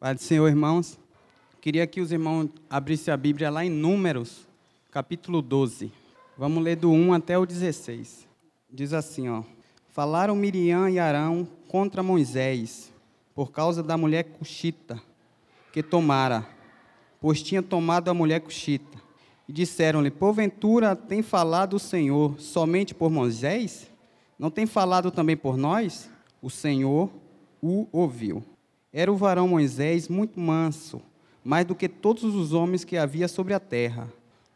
Pai do Senhor, irmãos, queria que os irmãos abrissem a Bíblia lá em Números, capítulo 12. Vamos ler do 1 até o 16. Diz assim, ó. Falaram Miriam e Arão contra Moisés, por causa da mulher cuxita, que tomara, pois tinha tomado a mulher cuxita. E disseram-lhe, porventura tem falado o Senhor somente por Moisés? Não tem falado também por nós? O Senhor o ouviu. Era o varão Moisés muito manso, mais do que todos os homens que havia sobre a terra.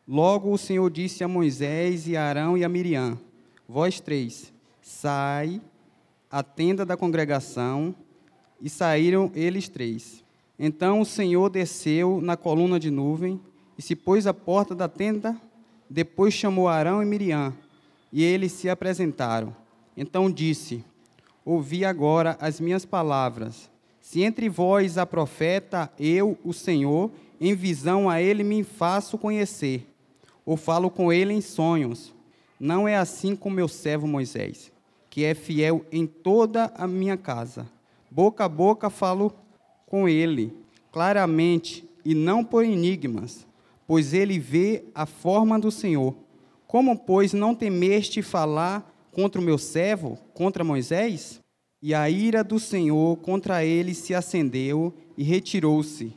Logo o Senhor disse a Moisés e a Arão e a Miriam: Vós três, sai à tenda da congregação. E saíram eles três. Então o Senhor desceu na coluna de nuvem e se pôs à porta da tenda. Depois chamou Arão e Miriam, e eles se apresentaram. Então disse: Ouvi agora as minhas palavras. Se entre vós há profeta, eu, o Senhor, em visão a ele me faço conhecer, ou falo com ele em sonhos. Não é assim com meu servo Moisés, que é fiel em toda a minha casa. Boca a boca falo com ele, claramente, e não por enigmas, pois ele vê a forma do Senhor. Como, pois, não temeste falar contra o meu servo, contra Moisés? E a ira do Senhor contra ele se acendeu e retirou-se.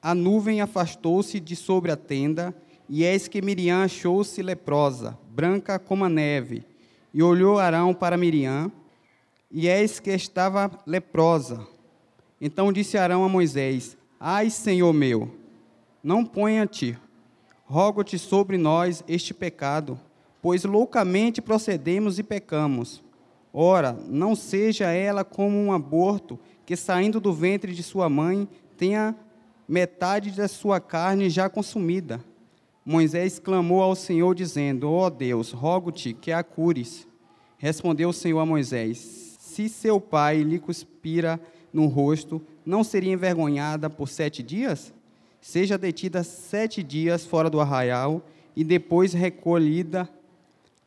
A nuvem afastou-se de sobre a tenda, e eis que Miriam achou-se leprosa, branca como a neve. E olhou Arão para Miriam, e eis que estava leprosa. Então disse Arão a Moisés: Ai, Senhor meu, não ponha-te, rogo-te sobre nós este pecado, pois loucamente procedemos e pecamos. Ora, não seja ela como um aborto que, saindo do ventre de sua mãe, tenha metade da sua carne já consumida. Moisés clamou ao Senhor, dizendo: Ó oh Deus, rogo-te que a cures. Respondeu o Senhor a Moisés: Se seu pai lhe cuspira no rosto, não seria envergonhada por sete dias? Seja detida sete dias fora do arraial e depois recolhida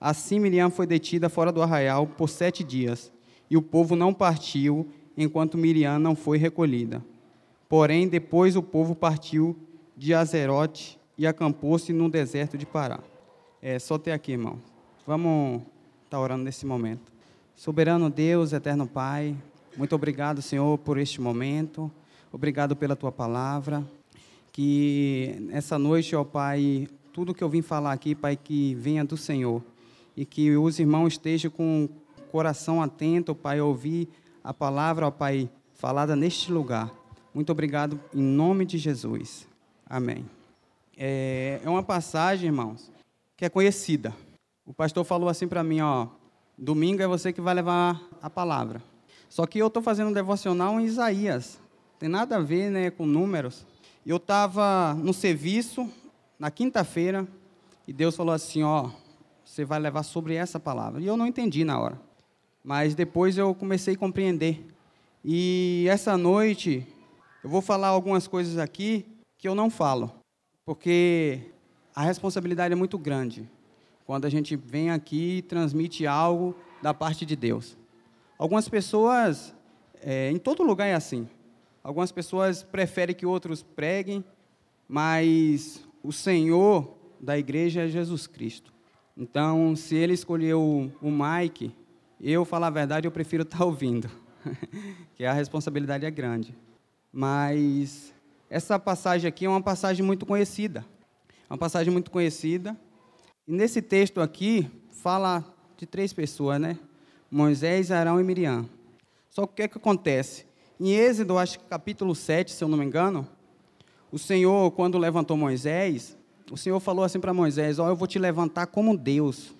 Assim Miriam foi detida fora do arraial por sete dias, e o povo não partiu enquanto Miriam não foi recolhida. Porém, depois o povo partiu de Azerote e acampou-se no deserto de Pará. É só ter aqui, irmão. Vamos estar tá orando nesse momento. Soberano Deus, eterno Pai, muito obrigado, Senhor, por este momento. Obrigado pela tua palavra. Que essa noite, ó Pai, tudo que eu vim falar aqui, Pai, que venha do Senhor e que os irmãos estejam com o coração atento, Pai, a ouvir a palavra, ó Pai, falada neste lugar. Muito obrigado em nome de Jesus. Amém. É, é uma passagem, irmãos, que é conhecida. O pastor falou assim para mim, ó, domingo é você que vai levar a palavra. Só que eu estou fazendo um devocional em Isaías. Tem nada a ver, né, com números. Eu estava no serviço na quinta-feira e Deus falou assim, ó, você vai levar sobre essa palavra. E eu não entendi na hora. Mas depois eu comecei a compreender. E essa noite eu vou falar algumas coisas aqui que eu não falo, porque a responsabilidade é muito grande quando a gente vem aqui e transmite algo da parte de Deus. Algumas pessoas, é, em todo lugar é assim. Algumas pessoas preferem que outros preguem, mas o Senhor da igreja é Jesus Cristo. Então, se ele escolheu o Mike, eu, falar a verdade, eu prefiro estar tá ouvindo, que a responsabilidade é grande. Mas essa passagem aqui é uma passagem muito conhecida. É uma passagem muito conhecida. E nesse texto aqui, fala de três pessoas, né? Moisés, Arão e Miriam. Só que o que, é que acontece? Em Êxodo, acho que capítulo 7, se eu não me engano, o Senhor, quando levantou Moisés, o Senhor falou assim para Moisés: Ó, eu vou te levantar como Deus,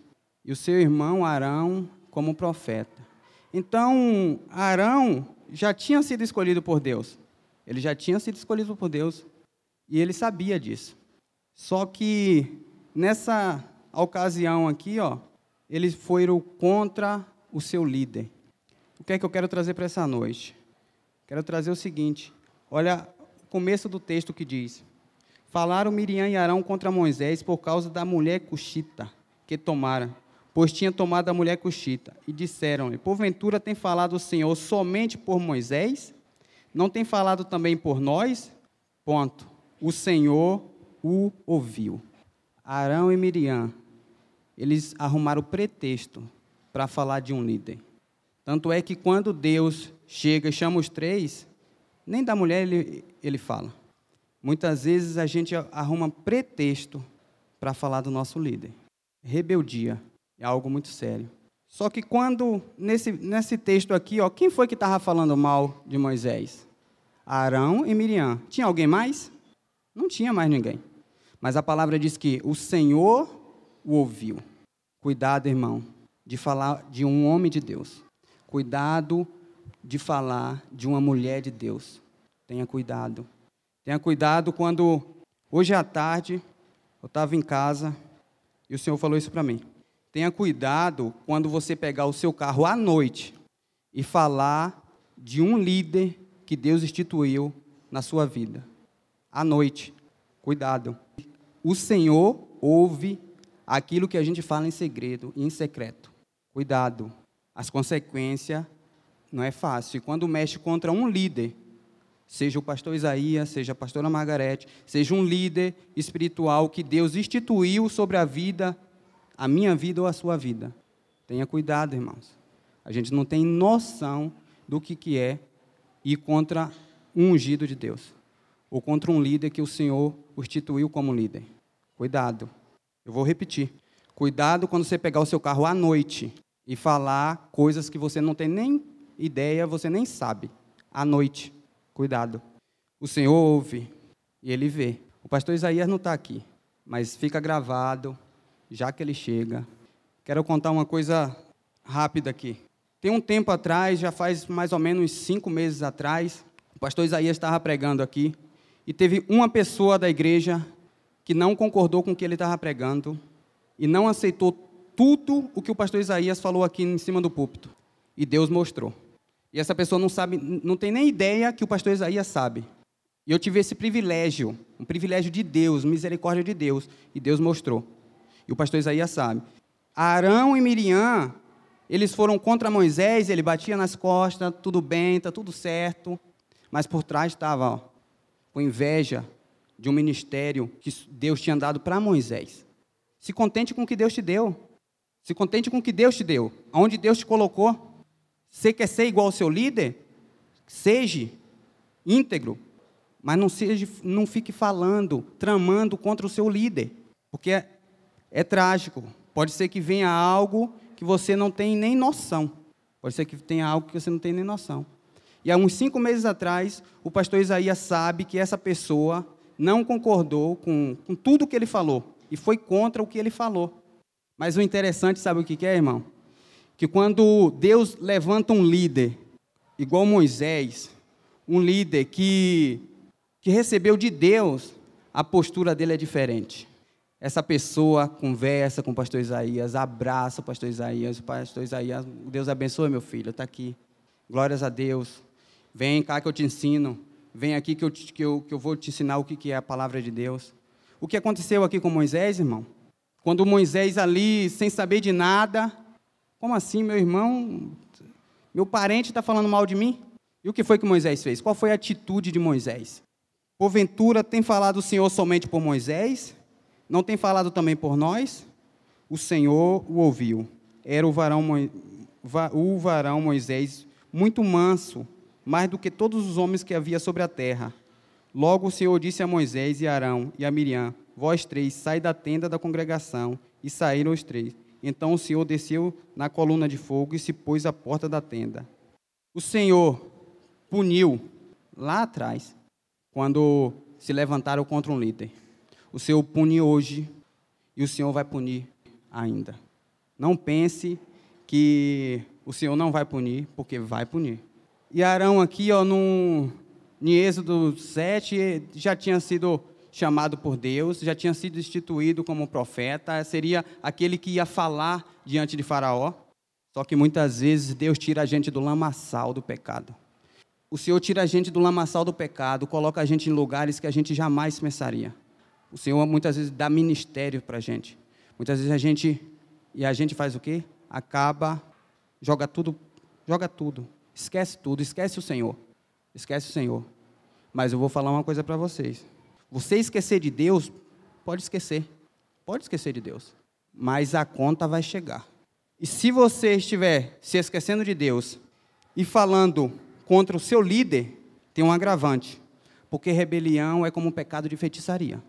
e o seu irmão Arão como profeta. Então, Arão já tinha sido escolhido por Deus. Ele já tinha sido escolhido por Deus. E ele sabia disso. Só que nessa ocasião aqui, ó, eles foram contra o seu líder. O que é que eu quero trazer para essa noite? Quero trazer o seguinte: olha o começo do texto que diz: Falaram Miriam e Arão contra Moisés por causa da mulher cuxita que tomaram, pois tinha tomado a mulher cuxita. E disseram-lhe: Porventura tem falado o Senhor somente por Moisés? não tem falado também por nós? Ponto. O Senhor o ouviu. Arão e Miriam, eles arrumaram pretexto para falar de um líder. Tanto é que quando Deus chega e chama os três, nem da mulher ele, ele fala. Muitas vezes a gente arruma pretexto para falar do nosso líder. Rebeldia é algo muito sério. Só que quando, nesse, nesse texto aqui, ó, quem foi que estava falando mal de Moisés? Arão e Miriam. Tinha alguém mais? Não tinha mais ninguém. Mas a palavra diz que o Senhor o ouviu. Cuidado, irmão, de falar de um homem de Deus. Cuidado de falar de uma mulher de Deus. Tenha cuidado. Tenha cuidado quando, hoje à tarde, eu estava em casa e o Senhor falou isso para mim. Tenha cuidado quando você pegar o seu carro à noite e falar de um líder que Deus instituiu na sua vida. À noite. Cuidado. O Senhor ouve aquilo que a gente fala em segredo e em secreto. Cuidado. As consequências não é fácil. E quando mexe contra um líder, seja o pastor Isaías, seja a pastora Margarete, seja um líder espiritual que Deus instituiu sobre a vida, a minha vida ou a sua vida. Tenha cuidado, irmãos. A gente não tem noção do que, que é ir contra um ungido de Deus, ou contra um líder que o Senhor instituiu como líder. Cuidado. Eu vou repetir. Cuidado quando você pegar o seu carro à noite e falar coisas que você não tem nem ideia, você nem sabe. À noite, cuidado. O Senhor ouve e ele vê. O pastor Isaías não está aqui, mas fica gravado, já que ele chega. Quero contar uma coisa rápida aqui. Tem um tempo atrás, já faz mais ou menos cinco meses atrás, o pastor Isaías estava pregando aqui e teve uma pessoa da igreja que não concordou com o que ele estava pregando e não aceitou tudo o que o pastor Isaías falou aqui em cima do púlpito. E Deus mostrou. E essa pessoa não sabe, não tem nem ideia que o pastor Isaías sabe. E eu tive esse privilégio, um privilégio de Deus, misericórdia de Deus, e Deus mostrou. E o pastor Isaías sabe. Arão e Miriam, eles foram contra Moisés, ele batia nas costas, tudo bem, está tudo certo. Mas por trás estava com inveja de um ministério que Deus tinha dado para Moisés. Se contente com o que Deus te deu. Se contente com o que Deus te deu, aonde Deus te colocou. Você quer ser igual ao seu líder? Seja íntegro, mas não, seja, não fique falando, tramando contra o seu líder, porque é, é trágico. Pode ser que venha algo que você não tem nem noção. Pode ser que tenha algo que você não tem nem noção. E há uns cinco meses atrás, o pastor Isaías sabe que essa pessoa não concordou com, com tudo que ele falou e foi contra o que ele falou. Mas o interessante, sabe o que é, irmão? Que quando Deus levanta um líder, igual Moisés, um líder que, que recebeu de Deus, a postura dele é diferente. Essa pessoa conversa com o pastor Isaías, abraça o pastor Isaías, o pastor Isaías, Deus abençoe meu filho, está aqui. Glórias a Deus. Vem cá que eu te ensino. Vem aqui que eu, que eu, que eu vou te ensinar o que, que é a palavra de Deus. O que aconteceu aqui com Moisés, irmão? Quando Moisés ali, sem saber de nada, como assim, meu irmão, meu parente está falando mal de mim? E o que foi que Moisés fez? Qual foi a atitude de Moisés? Porventura tem falado o Senhor somente por Moisés? Não tem falado também por nós? O Senhor o ouviu. Era o varão, o varão Moisés muito manso, mais do que todos os homens que havia sobre a terra. Logo o Senhor disse a Moisés e Arão e a Miriam: Vós três, sai da tenda da congregação. E saíram os três. Então o Senhor desceu na coluna de fogo e se pôs à porta da tenda. O Senhor puniu lá atrás, quando se levantaram contra um líder. O Senhor pune hoje e o Senhor vai punir ainda. Não pense que o Senhor não vai punir, porque vai punir. E Arão aqui, ó, no, em Êxodo 7, já tinha sido chamado por Deus, já tinha sido instituído como profeta, seria aquele que ia falar diante de Faraó. Só que muitas vezes Deus tira a gente do lamaçal do pecado. O Senhor tira a gente do lamaçal do pecado, coloca a gente em lugares que a gente jamais pensaria. O Senhor muitas vezes dá ministério para a gente. Muitas vezes a gente e a gente faz o quê? Acaba, joga tudo, joga tudo, esquece tudo, esquece o Senhor. esquece o Senhor. Mas eu vou falar uma coisa para vocês. Você esquecer de Deus, pode esquecer. Pode esquecer de Deus. Mas a conta vai chegar. E se você estiver se esquecendo de Deus e falando contra o seu líder, tem um agravante. Porque rebelião é como um pecado de feitiçaria.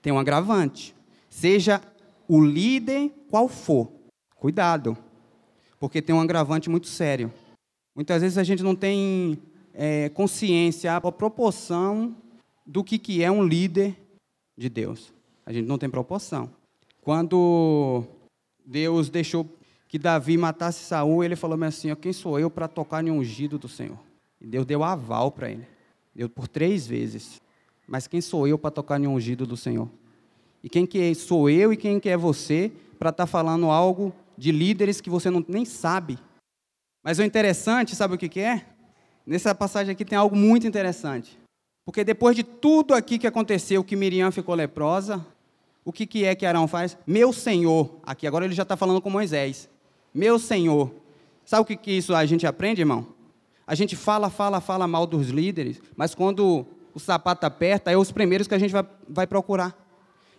Tem um agravante. Seja o líder qual for, cuidado. Porque tem um agravante muito sério. Muitas vezes a gente não tem é, consciência, a proporção do que, que é um líder de Deus. A gente não tem proporção. Quando Deus deixou que Davi matasse Saul, ele falou assim: quem sou eu para tocar em ungido do Senhor? E Deus deu aval para ele. Deu por três vezes. Mas quem sou eu para tocar em ungido do Senhor? E quem que é, sou eu e quem que é você para estar tá falando algo de líderes que você não, nem sabe? Mas o interessante, sabe o que, que é? Nessa passagem aqui tem algo muito interessante. Porque depois de tudo aqui que aconteceu, que Miriam ficou leprosa, o que, que é que Arão faz? Meu Senhor, aqui agora ele já está falando com Moisés. Meu Senhor. Sabe o que, que isso a gente aprende, irmão? A gente fala, fala, fala mal dos líderes, mas quando o sapato aperta, é os primeiros que a gente vai, vai procurar.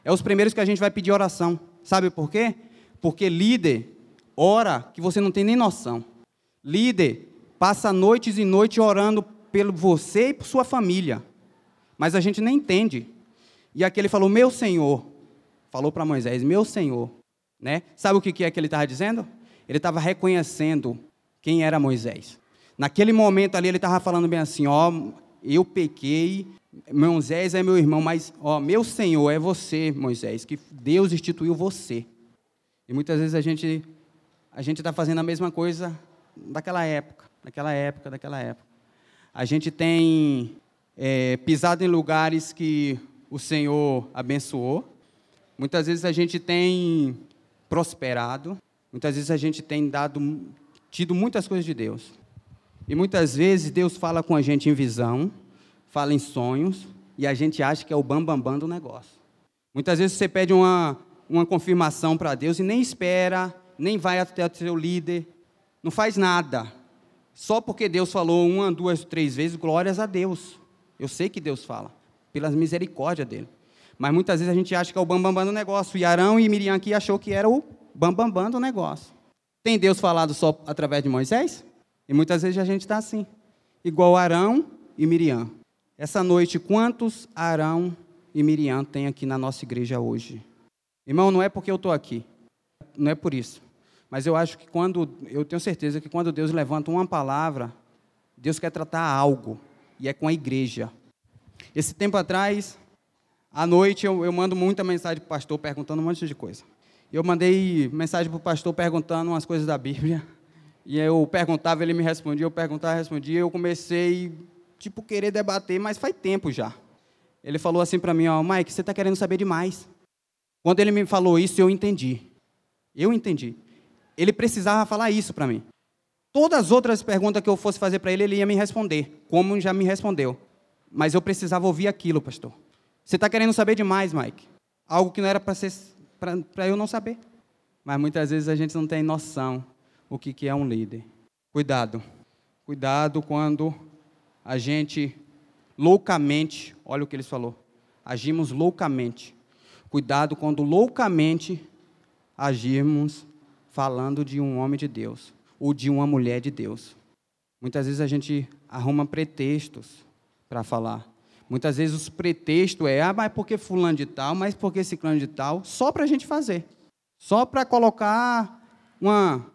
É os primeiros que a gente vai pedir oração. Sabe por quê? Porque líder ora que você não tem nem noção. Líder passa noites e noites orando pelo você e por sua família mas a gente nem entende. E aqui ele falou, meu Senhor, falou para Moisés, meu Senhor. Né? Sabe o que é que ele estava dizendo? Ele estava reconhecendo quem era Moisés. Naquele momento ali ele estava falando bem assim, ó, eu pequei, Moisés é meu irmão, mas ó, meu Senhor é você, Moisés, que Deus instituiu você. E muitas vezes a gente a gente está fazendo a mesma coisa daquela época, daquela época, daquela época. A gente tem é, pisado em lugares que o Senhor abençoou. Muitas vezes a gente tem prosperado, muitas vezes a gente tem dado, tido muitas coisas de Deus. E muitas vezes Deus fala com a gente em visão, fala em sonhos, e a gente acha que é o bambambam bam, bam do negócio. Muitas vezes você pede uma, uma confirmação para Deus e nem espera, nem vai até o seu líder, não faz nada. Só porque Deus falou uma, duas, três vezes, glórias a Deus. Eu sei que Deus fala, pelas misericórdia dele. Mas muitas vezes a gente acha que é o bambambam bam, bam do negócio. E Arão e Miriam aqui achou que era o bambambam bam, do negócio. Tem Deus falado só através de Moisés? E muitas vezes a gente está assim, igual Arão e Miriam. Essa noite, quantos Arão e Miriam tem aqui na nossa igreja hoje? Irmão, não é porque eu estou aqui, não é por isso. Mas eu acho que quando, eu tenho certeza que quando Deus levanta uma palavra, Deus quer tratar algo e é com a igreja. Esse tempo atrás, à noite, eu, eu mando muita mensagem para o pastor perguntando um monte de coisa. Eu mandei mensagem para o pastor perguntando umas coisas da Bíblia. E eu perguntava, ele me respondia, eu perguntava, respondia. Eu comecei, tipo, querer debater, mas faz tempo já. Ele falou assim para mim, ó, Mike, você está querendo saber demais. Quando ele me falou isso, eu entendi. Eu entendi. Ele precisava falar isso para mim. Todas as outras perguntas que eu fosse fazer para ele, ele ia me responder, como já me respondeu. Mas eu precisava ouvir aquilo, pastor. Você está querendo saber demais, Mike. Algo que não era para eu não saber. Mas muitas vezes a gente não tem noção o que, que é um líder. Cuidado. Cuidado quando a gente loucamente, olha o que ele falou, agimos loucamente. Cuidado quando loucamente agirmos falando de um homem de Deus ou de uma mulher de Deus. Muitas vezes a gente arruma pretextos para falar. Muitas vezes os pretextos é, ah, mas porque fulano de tal, mas porque ciclano de tal, só para a gente fazer. Só para colocar uma,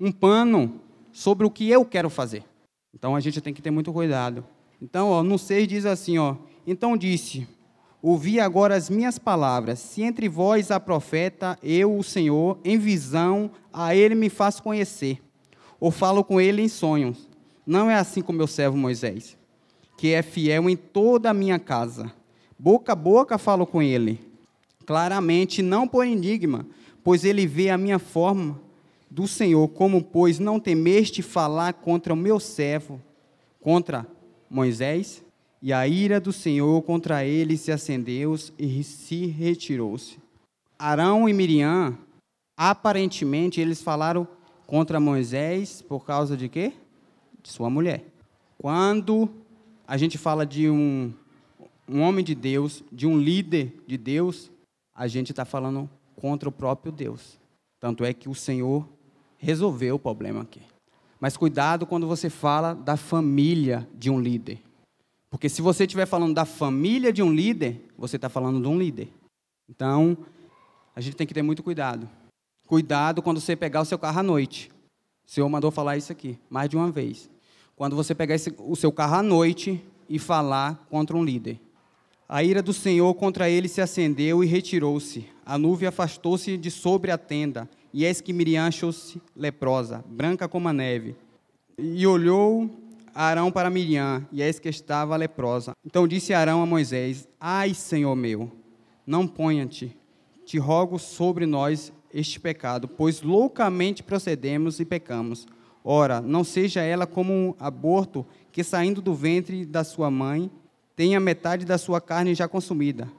um pano sobre o que eu quero fazer. Então a gente tem que ter muito cuidado. Então, ó, no 6 diz assim, ó, então disse, ouvi agora as minhas palavras, se entre vós há profeta, eu, o Senhor, em visão, a ele me faço conhecer ou falo com ele em sonhos. Não é assim com meu servo Moisés, que é fiel em toda a minha casa. Boca a boca falo com ele, claramente, não por enigma, pois ele vê a minha forma do Senhor, como, pois, não temeste falar contra o meu servo, contra Moisés? E a ira do Senhor contra ele se acendeu e se retirou-se. Arão e Miriam, aparentemente, eles falaram contra Moisés por causa de quê? De sua mulher. Quando a gente fala de um, um homem de Deus, de um líder de Deus, a gente está falando contra o próprio Deus. Tanto é que o Senhor resolveu o problema aqui. Mas cuidado quando você fala da família de um líder. Porque se você estiver falando da família de um líder, você está falando de um líder. Então, a gente tem que ter muito cuidado. Cuidado quando você pegar o seu carro à noite. O Senhor mandou falar isso aqui, mais de uma vez. Quando você pegar esse, o seu carro à noite e falar contra um líder. A ira do Senhor contra ele se acendeu e retirou-se. A nuvem afastou-se de sobre a tenda, e eis que Miriam achou-se leprosa, branca como a neve. E olhou Arão para Miriam, e eis que estava leprosa. Então disse Arão a Moisés: Ai, Senhor meu, não ponha-te, te rogo sobre nós este pecado, pois loucamente procedemos e pecamos. Ora, não seja ela como um aborto que saindo do ventre da sua mãe tenha metade da sua carne já consumida.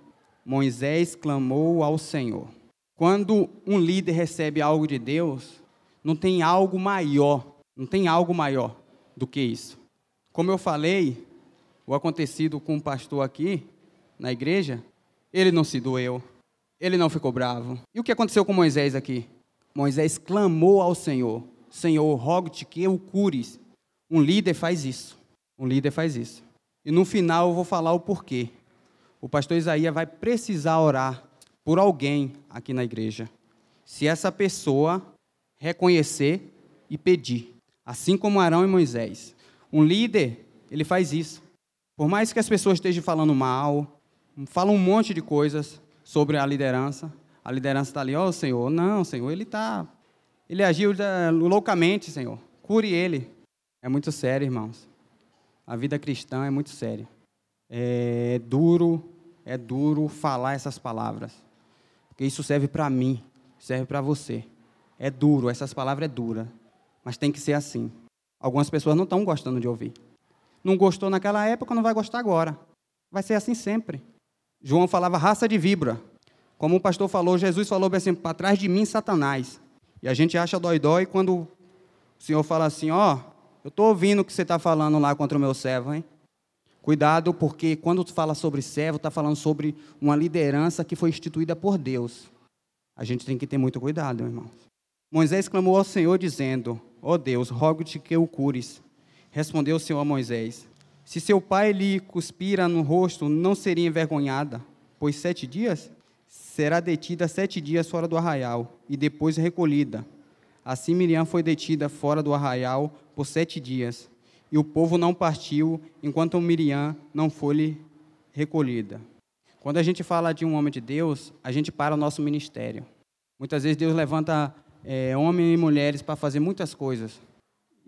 Moisés clamou ao Senhor. Quando um líder recebe algo de Deus, não tem algo maior, não tem algo maior do que isso. Como eu falei, o acontecido com o pastor aqui na igreja, ele não se doeu, ele não ficou bravo. E o que aconteceu com Moisés aqui? Moisés clamou ao Senhor: Senhor, rogo-te que o cures. Um líder faz isso. Um líder faz isso. E no final eu vou falar o porquê. O pastor Isaías vai precisar orar por alguém aqui na igreja. Se essa pessoa reconhecer e pedir, assim como Arão e Moisés. Um líder, ele faz isso. Por mais que as pessoas estejam falando mal, falam um monte de coisas sobre a liderança, a liderança está ali, ó oh, Senhor, não, Senhor, ele está, ele agiu eh, loucamente, Senhor, cure ele. É muito sério, irmãos. A vida cristã é muito séria. É duro, é duro falar essas palavras. Porque isso serve para mim, serve para você. É duro, essas palavras é dura, mas tem que ser assim. Algumas pessoas não estão gostando de ouvir. Não gostou naquela época, não vai gostar agora. Vai ser assim sempre. João falava raça de vibra. Como o pastor falou, Jesus falou assim, para trás de mim, Satanás. E a gente acha dói-dói quando o Senhor fala assim, ó, oh, eu estou ouvindo o que você está falando lá contra o meu servo, hein? Cuidado, porque quando tu fala sobre servo, está falando sobre uma liderança que foi instituída por Deus. A gente tem que ter muito cuidado, irmãos. Moisés clamou ao Senhor, dizendo: Ó oh Deus, rogo-te que o cures. Respondeu o Senhor a Moisés: Se seu pai lhe cuspira no rosto, não seria envergonhada, pois sete dias será detida sete dias fora do arraial e depois recolhida. Assim Miriam foi detida fora do arraial por sete dias, e o povo não partiu enquanto Miriam não foi recolhida. Quando a gente fala de um homem de Deus, a gente para o nosso ministério. Muitas vezes Deus levanta é, homens e mulheres para fazer muitas coisas.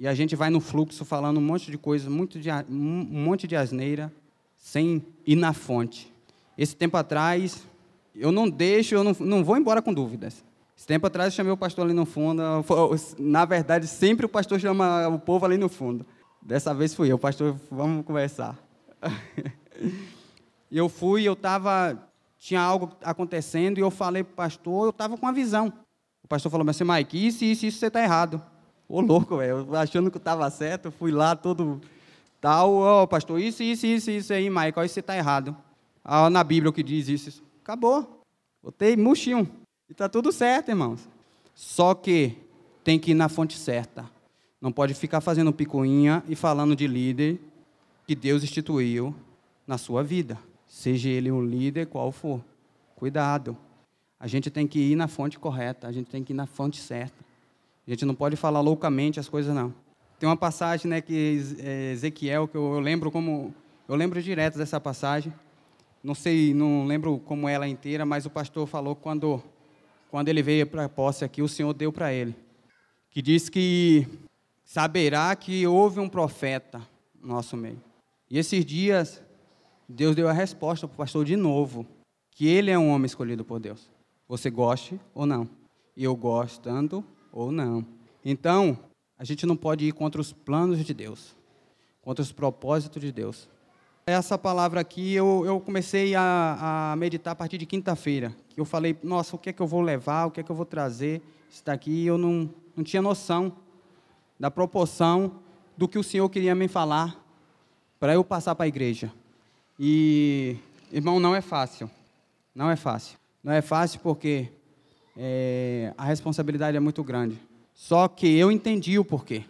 E a gente vai no fluxo falando um monte de coisas, muito de, um monte de asneira, sem ir na fonte. Esse tempo atrás, eu não deixo, eu não, não vou embora com dúvidas. Esse tempo atrás eu chamei o pastor ali no fundo. Na verdade, sempre o pastor chama o povo ali no fundo. Dessa vez fui eu, pastor, vamos conversar. Eu fui, eu estava, tinha algo acontecendo e eu falei para o pastor, eu estava com uma visão. O pastor falou assim, Mike, isso, isso, isso você está errado. Ô louco, velho, achando que estava certo, fui lá todo tal, ó, oh, pastor, isso, isso, isso, isso aí, ó, isso está errado. Ah, na Bíblia o que diz isso. Acabou. Botei murchinho. E está tudo certo, irmãos. Só que tem que ir na fonte certa. Não pode ficar fazendo picuinha e falando de líder que Deus instituiu na sua vida. Seja ele um líder qual for. Cuidado. A gente tem que ir na fonte correta, a gente tem que ir na fonte certa. A gente não pode falar loucamente as coisas, não. Tem uma passagem né, que é, Ezequiel, que eu, lembro como. Eu lembro direto dessa passagem. Não sei, não lembro como ela inteira, mas o pastor falou quando quando ele veio para a posse aqui, o Senhor deu para ele, que diz que saberá que houve um profeta no nosso meio. E esses dias, Deus deu a resposta para o pastor de novo, que ele é um homem escolhido por Deus. Você goste ou não. E eu gostando ou não. Então, a gente não pode ir contra os planos de Deus, contra os propósitos de Deus. Essa palavra aqui eu, eu comecei a, a meditar a partir de quinta-feira. Que eu falei, nossa, o que é que eu vou levar, o que é que eu vou trazer? Isso daqui eu não, não tinha noção da proporção do que o Senhor queria me falar para eu passar para a igreja. E, irmão, não é fácil. Não é fácil. Não é fácil porque é, a responsabilidade é muito grande. Só que eu entendi o porquê.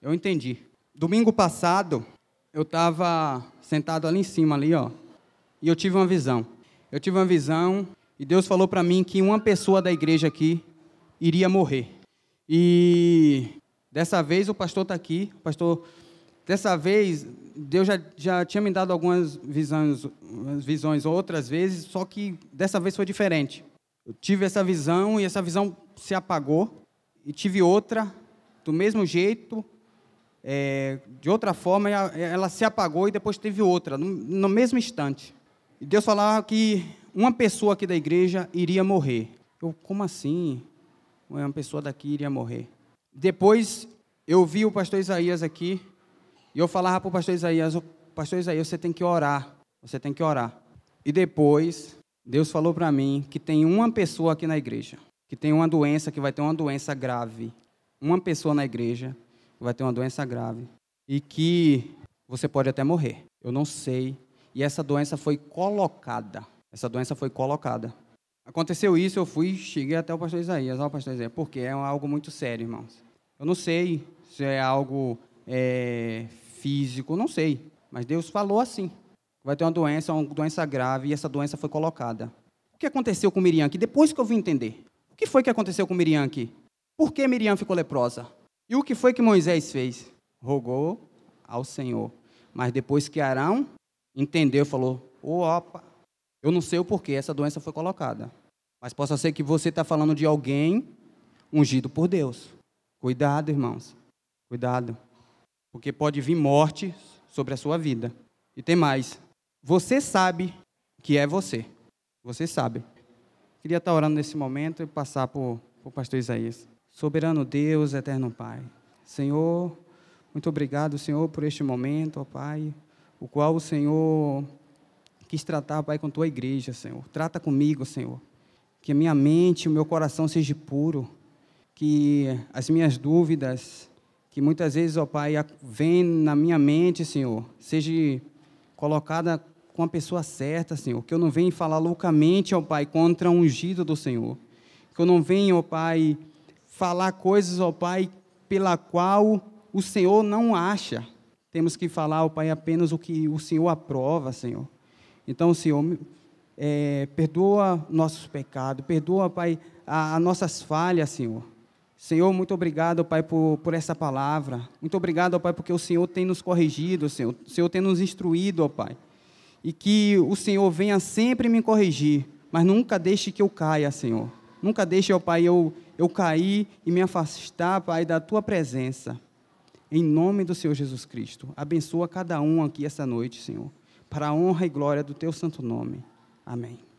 Eu entendi. Domingo passado, eu estava sentado ali em cima, ali, ó, e eu tive uma visão. Eu tive uma visão e Deus falou para mim que uma pessoa da igreja aqui iria morrer. E dessa vez o pastor está aqui, o pastor. Dessa vez, Deus já, já tinha me dado algumas visões, visões outras vezes, só que dessa vez foi diferente. Eu tive essa visão e essa visão se apagou, e tive outra, do mesmo jeito, é, de outra forma, ela se apagou e depois teve outra, no, no mesmo instante. E Deus falava que uma pessoa aqui da igreja iria morrer. Eu, como assim? Uma pessoa daqui iria morrer. Depois, eu vi o pastor Isaías aqui, e eu falava para o pastor Isaías, pastor Isaías, você tem que orar, você tem que orar. E depois, Deus falou para mim que tem uma pessoa aqui na igreja, que tem uma doença, que vai ter uma doença grave. Uma pessoa na igreja vai ter uma doença grave e que você pode até morrer. Eu não sei. E essa doença foi colocada. Essa doença foi colocada. Aconteceu isso, eu fui, cheguei até o pastor Isaías. Ó, pastor Isaías, porque é algo muito sério, irmãos. Eu não sei se é algo é, físico, não sei. Mas Deus falou assim. Vai ter uma doença, uma doença grave, e essa doença foi colocada. O que aconteceu com Miriam aqui? Depois que eu vim entender. O que foi que aconteceu com Miriam aqui? Por que Miriam ficou leprosa? E o que foi que Moisés fez? Rogou ao Senhor. Mas depois que Arão entendeu, falou: opa, eu não sei o porquê essa doença foi colocada. Mas possa ser que você está falando de alguém ungido por Deus. Cuidado, irmãos. Cuidado. Porque pode vir morte sobre a sua vida. E tem mais. Você sabe que é você. Você sabe. Queria estar orando nesse momento e passar para o pastor Isaías. Soberano Deus, eterno Pai. Senhor, muito obrigado, Senhor, por este momento, ó Pai, o qual o Senhor quis tratar, Pai, com tua igreja, Senhor. Trata comigo, Senhor. Que a minha mente, o meu coração seja puro. Que as minhas dúvidas, que muitas vezes, ó Pai, vêm na minha mente, Senhor, seja colocada com a pessoa certa, Senhor. Que eu não venha falar loucamente, ó Pai, contra o ungido do Senhor. Que eu não venha, ó Pai, falar coisas, ó Pai, pela qual o Senhor não acha. Temos que falar, ó Pai, apenas o que o Senhor aprova, Senhor. Então, Senhor, é, perdoa nossos pecados, perdoa, Pai, as nossas falhas, Senhor. Senhor, muito obrigado, Pai, por, por essa palavra. Muito obrigado, Pai, porque o Senhor tem nos corrigido, Senhor. O Senhor tem nos instruído, Pai. E que o Senhor venha sempre me corrigir, mas nunca deixe que eu caia, Senhor. Nunca deixe, ó Pai, eu, eu cair e me afastar, Pai, da Tua presença. Em nome do Senhor Jesus Cristo. Abençoa cada um aqui essa noite, Senhor. Para a honra e glória do Teu santo nome. Amém.